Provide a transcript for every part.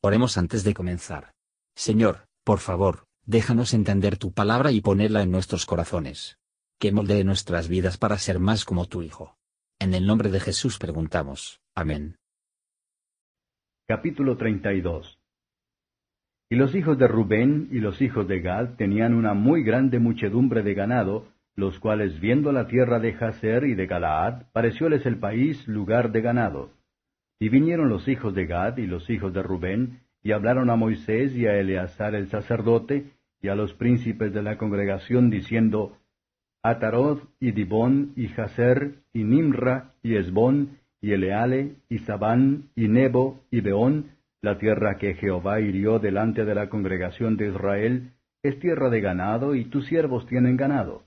Oremos antes de comenzar. Señor, por favor, déjanos entender tu palabra y ponerla en nuestros corazones. Que moldee nuestras vidas para ser más como tu Hijo. En el nombre de Jesús preguntamos. Amén. Capítulo 32 Y los hijos de Rubén y los hijos de Gad tenían una muy grande muchedumbre de ganado, los cuales viendo la tierra de Jaser y de Galaad, parecióles el país lugar de ganado. Y vinieron los hijos de Gad y los hijos de Rubén, y hablaron a Moisés y a Eleazar el sacerdote, y a los príncipes de la congregación, diciendo, Atarod y Dibón y Jaser y Nimra y Esbón y Eleale y Sabán y Nebo y Beón, la tierra que Jehová hirió delante de la congregación de Israel, es tierra de ganado y tus siervos tienen ganado.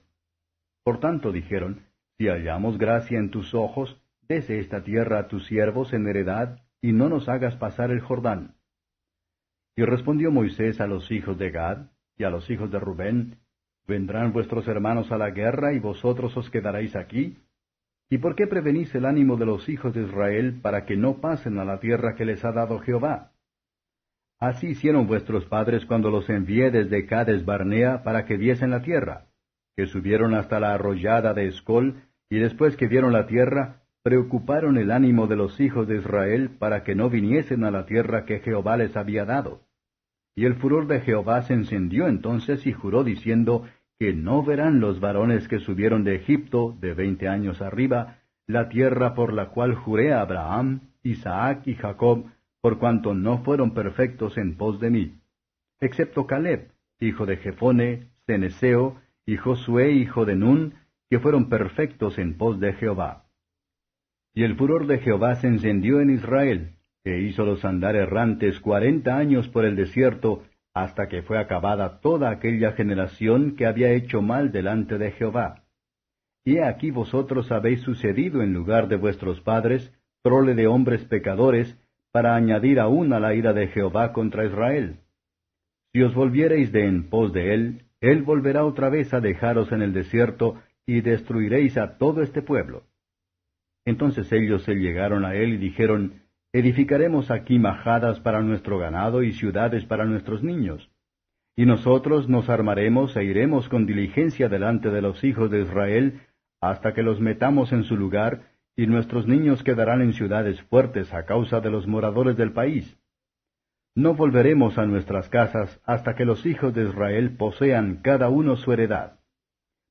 Por tanto dijeron, si hallamos gracia en tus ojos, dese esta tierra a tus siervos en heredad, y no nos hagas pasar el Jordán. Y respondió Moisés a los hijos de Gad y a los hijos de Rubén, ¿Vendrán vuestros hermanos a la guerra y vosotros os quedaréis aquí? ¿Y por qué prevenís el ánimo de los hijos de Israel para que no pasen a la tierra que les ha dado Jehová? Así hicieron vuestros padres cuando los envié desde Cades Barnea para que viesen la tierra, que subieron hasta la arrollada de Escol, y después que vieron la tierra, preocuparon el ánimo de los hijos de Israel para que no viniesen a la tierra que Jehová les había dado. Y el furor de Jehová se encendió entonces y juró diciendo que no verán los varones que subieron de Egipto de veinte años arriba la tierra por la cual juré a Abraham, Isaac y Jacob, por cuanto no fueron perfectos en pos de mí, excepto Caleb, hijo de Jefone, Ceneseo, y Josué, hijo de Nun, que fueron perfectos en pos de Jehová. Y el furor de Jehová se encendió en Israel, que los andar errantes cuarenta años por el desierto, hasta que fue acabada toda aquella generación que había hecho mal delante de Jehová. Y aquí vosotros habéis sucedido en lugar de vuestros padres, prole de hombres pecadores, para añadir aún a la ira de Jehová contra Israel. Si os volviereis de en pos de él, él volverá otra vez a dejaros en el desierto, y destruiréis a todo este pueblo. Entonces ellos se llegaron a él y dijeron, Edificaremos aquí majadas para nuestro ganado y ciudades para nuestros niños. Y nosotros nos armaremos e iremos con diligencia delante de los hijos de Israel, hasta que los metamos en su lugar, y nuestros niños quedarán en ciudades fuertes a causa de los moradores del país. No volveremos a nuestras casas hasta que los hijos de Israel posean cada uno su heredad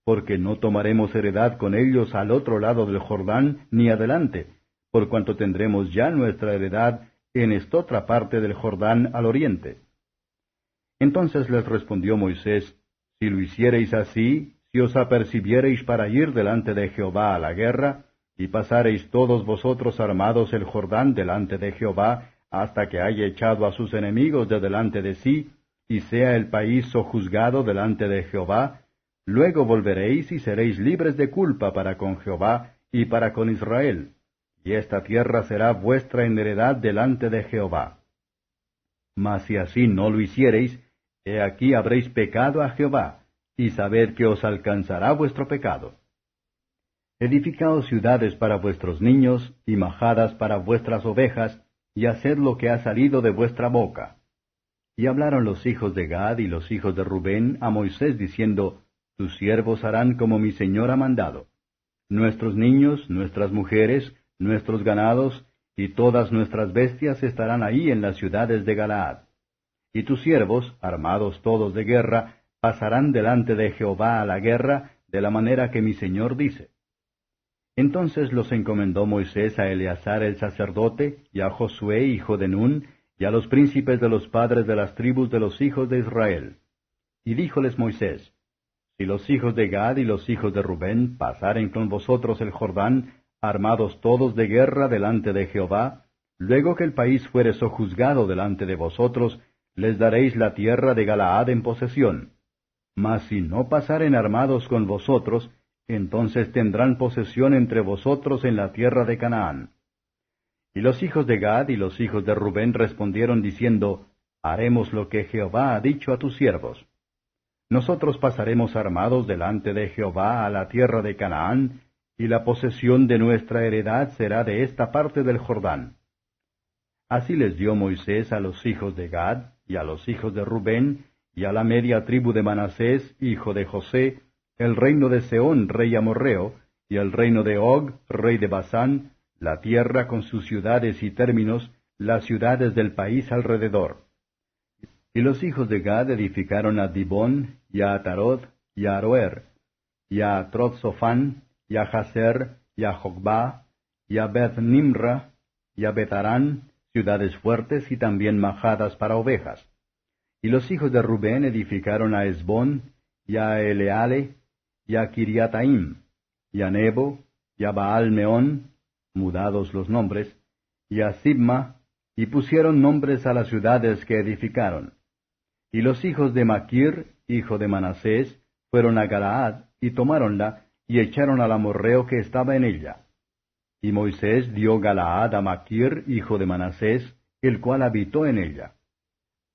porque no tomaremos heredad con ellos al otro lado del Jordán ni adelante, por cuanto tendremos ya nuestra heredad en esta otra parte del Jordán al oriente. Entonces les respondió Moisés, Si lo hiciereis así, si os apercibiereis para ir delante de Jehová a la guerra, y pasareis todos vosotros armados el Jordán delante de Jehová, hasta que haya echado a sus enemigos de delante de sí, y sea el país sojuzgado delante de Jehová, Luego volveréis y seréis libres de culpa para con Jehová y para con Israel, y esta tierra será vuestra en heredad delante de Jehová. Mas si así no lo hiciereis, he aquí habréis pecado a Jehová, y sabed que os alcanzará vuestro pecado. Edificaos ciudades para vuestros niños, y majadas para vuestras ovejas, y haced lo que ha salido de vuestra boca. Y hablaron los hijos de Gad y los hijos de Rubén a Moisés diciendo, tus siervos harán como mi Señor ha mandado. Nuestros niños, nuestras mujeres, nuestros ganados y todas nuestras bestias estarán ahí en las ciudades de Galaad. Y tus siervos, armados todos de guerra, pasarán delante de Jehová a la guerra, de la manera que mi Señor dice. Entonces los encomendó Moisés a Eleazar el sacerdote, y a Josué hijo de Nun, y a los príncipes de los padres de las tribus de los hijos de Israel. Y díjoles Moisés, si los hijos de Gad y los hijos de Rubén pasaren con vosotros el Jordán, armados todos de guerra delante de Jehová, luego que el país fuere sojuzgado delante de vosotros, les daréis la tierra de Galaad en posesión. Mas si no pasaren armados con vosotros, entonces tendrán posesión entre vosotros en la tierra de Canaán. Y los hijos de Gad y los hijos de Rubén respondieron diciendo, Haremos lo que Jehová ha dicho a tus siervos. Nosotros pasaremos armados delante de Jehová a la tierra de Canaán, y la posesión de nuestra heredad será de esta parte del Jordán. Así les dio Moisés a los hijos de Gad, y a los hijos de Rubén, y a la media tribu de Manasés, hijo de José, el reino de Seón, rey amorreo, y el reino de Og, rey de Basán, la tierra con sus ciudades y términos, las ciudades del país alrededor. Y los hijos de Gad edificaron a Dibón, y a Atarot, y a Aroer, y a Trotzofán, y a Hazer, y a Jogba, y a Beth Nimra, y a Betarán, ciudades fuertes y también majadas para ovejas. Y los hijos de Rubén edificaron a Esbón, y a Eleale, y a Kiriataim, y a Nebo, y a Baal Meón, mudados los nombres, y a Sibma, y pusieron nombres a las ciudades que edificaron. Y los hijos de Maquir, hijo de Manasés, fueron a Galaad, y tomáronla, y echaron al amorreo que estaba en ella. Y Moisés dio Galaad a Maquir, hijo de Manasés, el cual habitó en ella.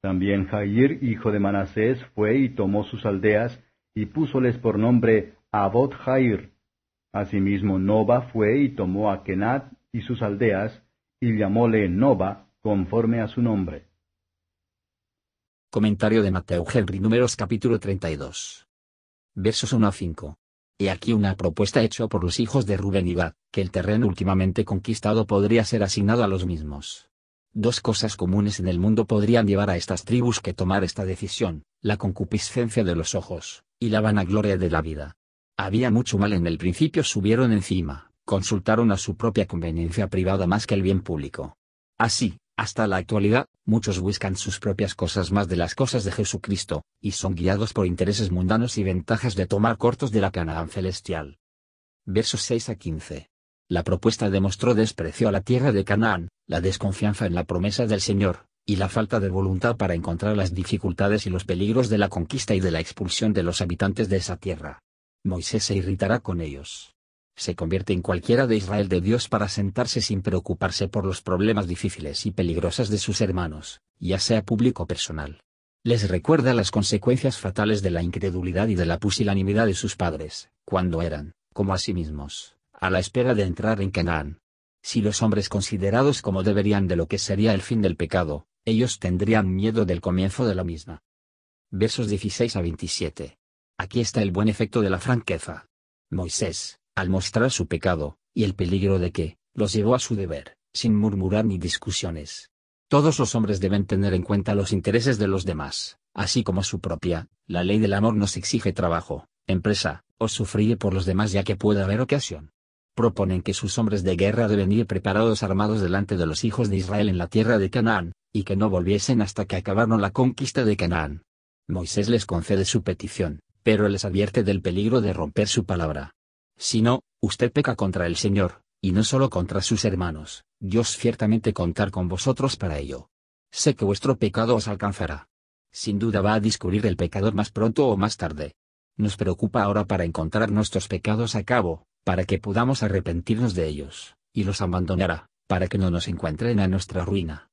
También Jair, hijo de Manasés, fue y tomó sus aldeas, y púsoles por nombre Abot Jair. Asimismo Noba fue y tomó a Kenat y sus aldeas, y llamóle Noba, conforme a su nombre. Comentario de Mateo Henry Números capítulo 32. Versos 1 a 5. He aquí una propuesta hecha por los hijos de Rubén y Gad, que el terreno últimamente conquistado podría ser asignado a los mismos. Dos cosas comunes en el mundo podrían llevar a estas tribus que tomar esta decisión, la concupiscencia de los ojos, y la vanagloria de la vida. Había mucho mal en el principio subieron encima, consultaron a su propia conveniencia privada más que el bien público. Así, hasta la actualidad, muchos buscan sus propias cosas más de las cosas de Jesucristo, y son guiados por intereses mundanos y ventajas de tomar cortos de la Canaán celestial. Versos 6 a 15. La propuesta demostró desprecio a la tierra de Canaán, la desconfianza en la promesa del Señor, y la falta de voluntad para encontrar las dificultades y los peligros de la conquista y de la expulsión de los habitantes de esa tierra. Moisés se irritará con ellos se convierte en cualquiera de Israel de Dios para sentarse sin preocuparse por los problemas difíciles y peligrosos de sus hermanos, ya sea público o personal. Les recuerda las consecuencias fatales de la incredulidad y de la pusilanimidad de sus padres, cuando eran, como a sí mismos, a la espera de entrar en Canaán. Si los hombres considerados como deberían de lo que sería el fin del pecado, ellos tendrían miedo del comienzo de la misma. Versos 16 a 27. Aquí está el buen efecto de la franqueza. Moisés, al mostrar su pecado, y el peligro de que, los llevó a su deber, sin murmurar ni discusiones. Todos los hombres deben tener en cuenta los intereses de los demás, así como su propia, la ley del amor nos exige trabajo, empresa, o sufrir por los demás ya que puede haber ocasión. Proponen que sus hombres de guerra deben ir preparados armados delante de los hijos de Israel en la tierra de Canaán, y que no volviesen hasta que acabaron la conquista de Canaán. Moisés les concede su petición, pero les advierte del peligro de romper su palabra. Si no, usted peca contra el Señor, y no solo contra sus hermanos, Dios ciertamente contar con vosotros para ello. Sé que vuestro pecado os alcanzará. Sin duda va a descubrir el pecador más pronto o más tarde. Nos preocupa ahora para encontrar nuestros pecados a cabo, para que podamos arrepentirnos de ellos, y los abandonará, para que no nos encuentren a nuestra ruina.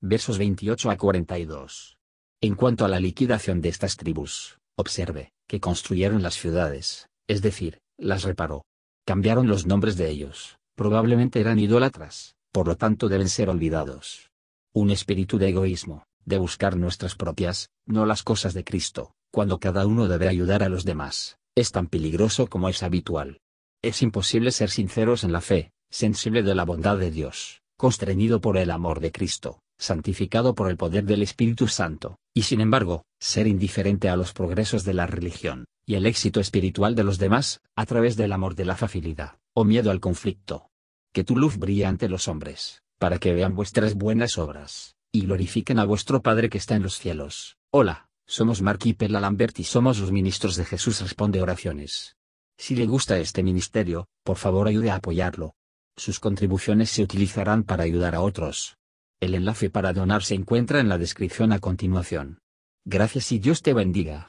Versos 28 a 42. En cuanto a la liquidación de estas tribus, observe, que construyeron las ciudades, es decir, las reparó. Cambiaron los nombres de ellos, probablemente eran idólatras, por lo tanto deben ser olvidados. Un espíritu de egoísmo, de buscar nuestras propias, no las cosas de Cristo, cuando cada uno debe ayudar a los demás, es tan peligroso como es habitual. Es imposible ser sinceros en la fe, sensible de la bondad de Dios, constreñido por el amor de Cristo, santificado por el poder del Espíritu Santo, y sin embargo, ser indiferente a los progresos de la religión, y el éxito espiritual de los demás, a través del amor de la facilidad, o miedo al conflicto. Que tu luz brille ante los hombres, para que vean vuestras buenas obras, y glorifiquen a vuestro Padre que está en los cielos. Hola, somos Mark y Pella Lambert y somos los ministros de Jesús Responde Oraciones. Si le gusta este ministerio, por favor ayude a apoyarlo. Sus contribuciones se utilizarán para ayudar a otros. El enlace para donar se encuentra en la descripción a continuación. Gracias y Dios te bendiga.